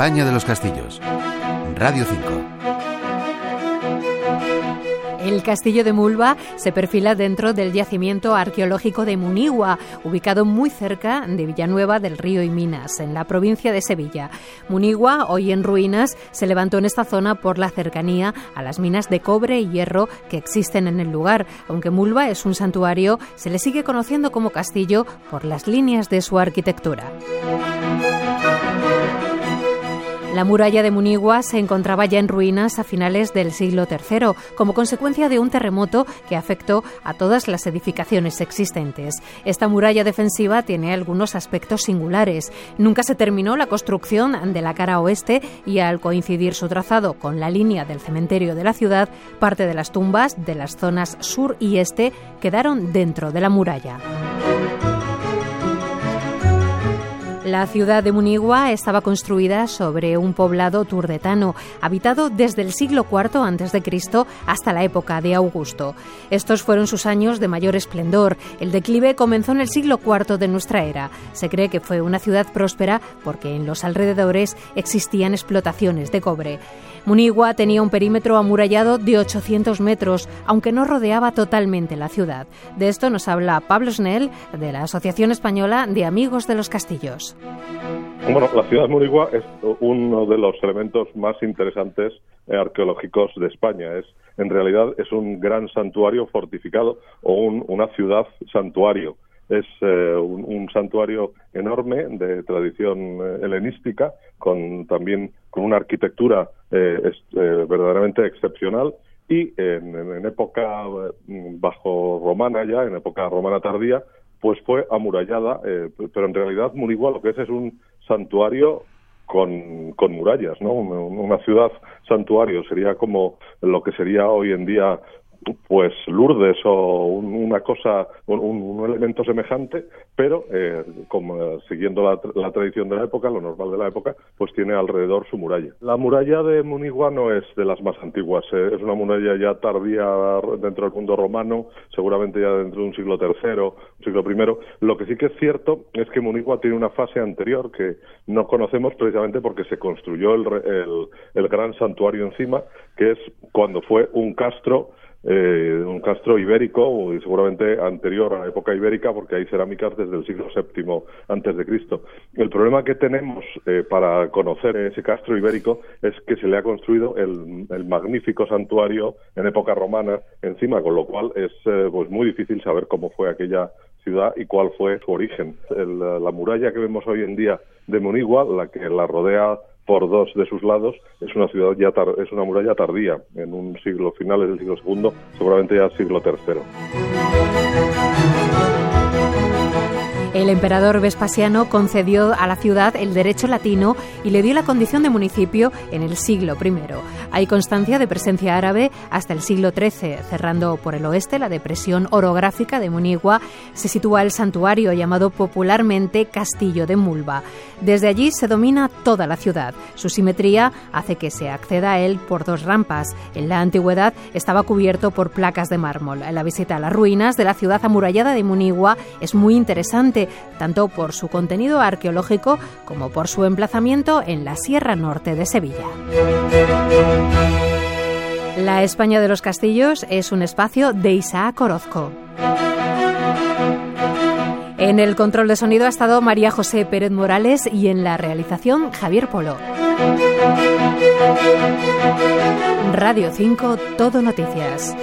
De los Castillos. Radio 5. El castillo de Mulva se perfila dentro del yacimiento arqueológico de Munigua, ubicado muy cerca de Villanueva del Río y Minas, en la provincia de Sevilla. Munigua, hoy en ruinas, se levantó en esta zona por la cercanía a las minas de cobre y hierro que existen en el lugar. Aunque Mulva es un santuario, se le sigue conociendo como castillo por las líneas de su arquitectura. La muralla de Munigua se encontraba ya en ruinas a finales del siglo III, como consecuencia de un terremoto que afectó a todas las edificaciones existentes. Esta muralla defensiva tiene algunos aspectos singulares. Nunca se terminó la construcción de la cara oeste y al coincidir su trazado con la línea del cementerio de la ciudad, parte de las tumbas de las zonas sur y este quedaron dentro de la muralla. La ciudad de Munigua estaba construida sobre un poblado turdetano, habitado desde el siglo IV a.C. hasta la época de Augusto. Estos fueron sus años de mayor esplendor. El declive comenzó en el siglo IV de nuestra era. Se cree que fue una ciudad próspera porque en los alrededores existían explotaciones de cobre. Munigua tenía un perímetro amurallado de 800 metros, aunque no rodeaba totalmente la ciudad. De esto nos habla Pablo Snell, de la Asociación Española de Amigos de los Castillos. Bueno, la ciudad de Munigua es uno de los elementos más interesantes arqueológicos de España. Es, en realidad, es un gran santuario fortificado o una ciudad santuario es eh, un, santuario enorme de tradición eh, helenística, con también con una arquitectura eh, verdaderamente excepcional y en, época bajo romana ya, en época romana tardía, pues fue amurallada, pero en realidad Munigua lo que es es un santuario con, con murallas, ¿no? Una, ciudad santuario sería como lo que sería hoy en día pues Lourdes o una cosa, un, elemento semejante, pero eh, como siguiendo la, tradición de la época, lo normal de la época, pues tiene alrededor su muralla. La muralla de Munigua no es de las más antiguas, eh, es una muralla ya tardía dentro del mundo romano, seguramente ya dentro de un siglo III, un siglo I. Lo que sí que es cierto es que Munigua tiene una fase anterior que no conocemos precisamente porque se construyó el, el gran santuario encima, que es cuando fue un castro eh, un castro ibérico, y seguramente anterior a la época ibérica, porque hay cerámicas desde el siglo VII antes de Cristo. El problema que tenemos eh, para conocer ese castro ibérico es que se le ha construido el, magnífico santuario en época romana encima, con lo cual es eh, pues muy difícil saber cómo fue aquella ciudad y cuál fue su origen. la muralla que vemos hoy en día de Monigua, la que la rodea por dos de sus lados, es una ciudad ya es una muralla tardía, en un siglo finales del siglo segundo, seguramente ya siglo tercero. El emperador Vespasiano concedió a la ciudad el derecho latino y le dio la condición de municipio en el siglo I. Hay constancia de presencia árabe hasta el siglo XIII. Cerrando por el oeste la depresión orográfica de Munigua, se sitúa el santuario llamado popularmente Castillo de Mulva. Desde allí se domina toda la ciudad. Su simetría hace que se acceda a él por dos rampas. En la antigüedad estaba cubierto por placas de mármol. La visita a las ruinas de la ciudad amurallada de Munigua es muy interesante tanto por su contenido arqueológico como por su emplazamiento en la Sierra Norte de Sevilla. La España de los Castillos es un espacio de Isaac Orozco. En el control de sonido ha estado María José Pérez Morales y en la realización Javier Polo. Radio 5, Todo Noticias.